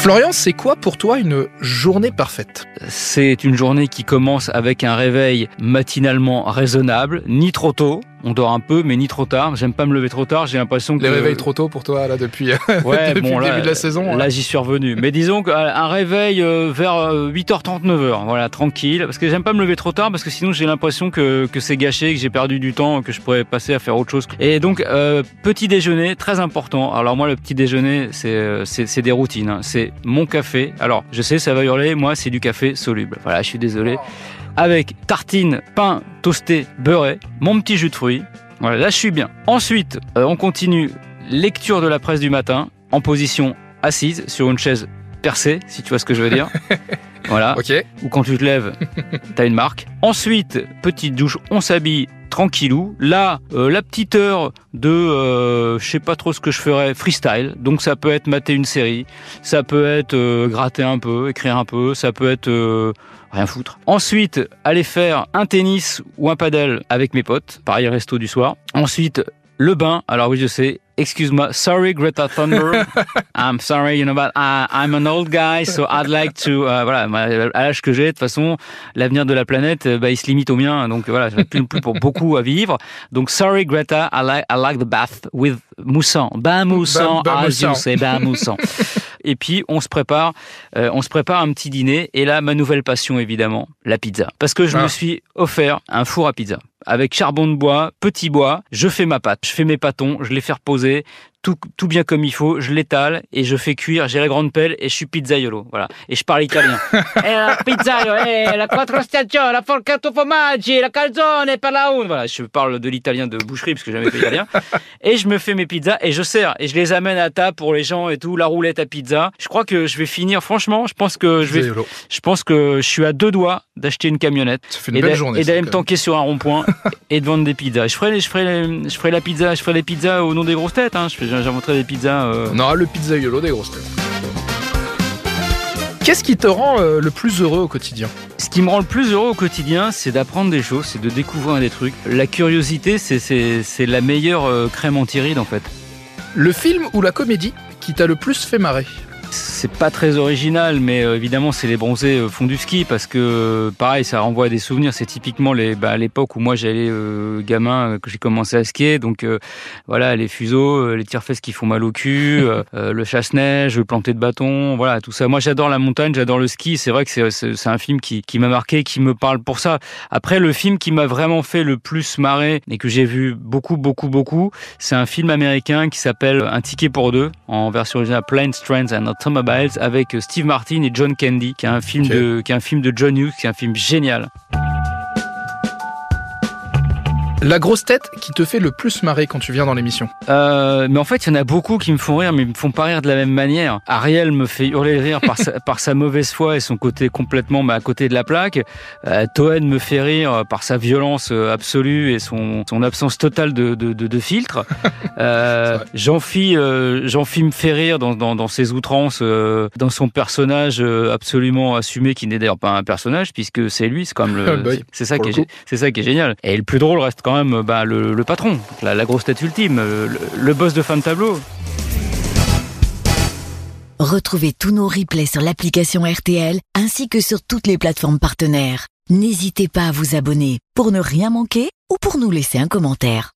Florian, c'est quoi pour toi une journée parfaite? C'est une journée qui commence avec un réveil matinalement raisonnable, ni trop tôt, on dort un peu, mais ni trop tard. J'aime pas me lever trop tard. J'ai l'impression que les réveils trop tôt pour toi là depuis, ouais, depuis le début de la saison. Là, j'y suis revenu. mais disons qu'un réveil euh, vers 8h30, 9h, voilà, tranquille. Parce que j'aime pas me lever trop tard parce que sinon j'ai l'impression que, que c'est gâché, que j'ai perdu du temps, que je pourrais passer à faire autre chose. Et donc euh, petit déjeuner très important. Alors moi le petit déjeuner c'est euh, c'est des routines. Hein. C'est mon café. Alors je sais ça va hurler. Moi c'est du café soluble. Voilà, je suis désolé avec tartine, pain toasté, beurré, mon petit jus de fruits. Voilà, là je suis bien. Ensuite, euh, on continue lecture de la presse du matin en position assise sur une chaise percée, si tu vois ce que je veux dire. Voilà. Ou quand tu te lèves, t'as une marque. Ensuite, petite douche, on s'habille tranquillou. Là, euh, la petite heure de, euh, je sais pas trop ce que je ferais, freestyle. Donc ça peut être mater une série, ça peut être euh, gratter un peu, écrire un peu, ça peut être rien foutre. Ensuite, aller faire un tennis ou un paddle avec mes potes, pareil resto du soir. Ensuite, le bain. Alors oui, je sais, excuse-moi, sorry Greta Thunberg, I'm sorry, you know, but I, I'm an old guy, so I'd like to, uh, voilà, à l'âge que j'ai, de toute façon, l'avenir de la planète, euh, bah, il se limite au mien, donc voilà, j'ai plus, plus pour beaucoup à vivre. Donc sorry Greta, I like, I like the bath with mousson, bain mousson, as you say, bain mousson. Et puis on se prépare, euh, on se prépare un petit dîner. Et là, ma nouvelle passion évidemment, la pizza, parce que je me ah. suis offert un four à pizza avec charbon de bois, petit bois. Je fais ma pâte, je fais mes pâtons, je les fais reposer tout, tout bien comme il faut, je l'étale et je fais cuire, j'ai la grande pelle et je suis pizzaiolo. Voilà. Et je parle italien. e la pizzaiolo, eh, la quattro stagioni, la forcato formaggi, la calzone per la un. Voilà, je parle de l'italien de boucherie parce que j'ai jamais fait italien. Et je me fais mes pizzas et je sers et je les amène à table pour les gens et tout, la roulette à pizza. Je crois que je vais finir, franchement, je pense que je vais, je pense que je suis à deux doigts d'acheter une camionnette et d'aller me tanker sur un rond-point et de vendre des pizzas. Je ferai, je ferai, je ferai la pizza, je ferai les pizzas au nom des grosses têtes. Hein. Je j'inventerai des pizzas. Euh... On aura le pizzaiolo des grosses têtes. Qu'est-ce qui te rend euh, le plus heureux au quotidien? Ce qui me rend le plus heureux au quotidien, c'est d'apprendre des choses, c'est de découvrir des trucs. La curiosité, c'est la meilleure euh, crème anti-rides en fait. Le film ou la comédie qui t'a le plus fait marrer? C'est pas très original, mais euh, évidemment, c'est les bronzés euh, font du ski parce que, pareil, ça renvoie à des souvenirs. C'est typiquement les, bah, l'époque où moi j'allais euh, gamin, que j'ai commencé à skier. Donc voilà, les fuseaux, les tire-fesses qui font mal au cul, le chasse-neige, le planter de bâton, voilà, tout ça. Moi, j'adore la montagne, j'adore le ski. C'est vrai que c'est, c'est, un film qui, qui m'a marqué, qui me parle pour ça. Après, le film qui m'a vraiment fait le plus marrer et que j'ai vu beaucoup, beaucoup, beaucoup, c'est un film américain qui s'appelle Un ticket pour deux en version originale Planes, Trains and Automobiles avec Steve Martin et John Candy, qui est un film de, qui est un film de John Hughes, qui est un film génial. La grosse tête qui te fait le plus marrer quand tu viens dans l'émission euh, Mais en fait, il y en a beaucoup qui me font rire, mais ils me font pas rire de la même manière. Ariel me fait hurler de rire par sa, par sa mauvaise foi et son côté complètement bah, à côté de la plaque. Euh, Toen me fait rire par sa violence euh, absolue et son, son absence totale de, de, de, de filtre. Euh, Jean-Phi euh, Jean me fait rire dans, dans, dans ses outrances, euh, dans son personnage absolument assumé, qui n'est d'ailleurs pas un personnage, puisque c'est lui, c'est comme le... Bah c'est ça, qui est, c'est ça qui est génial. Et le plus drôle reste quand bah, le, patron, la, grosse tête ultime, le, le boss de fin de tableau. Retrouvez tous nos replays sur l'application RTL ainsi que sur toutes les plateformes partenaires. N'hésitez pas à vous abonner pour ne rien manquer ou pour nous laisser un commentaire.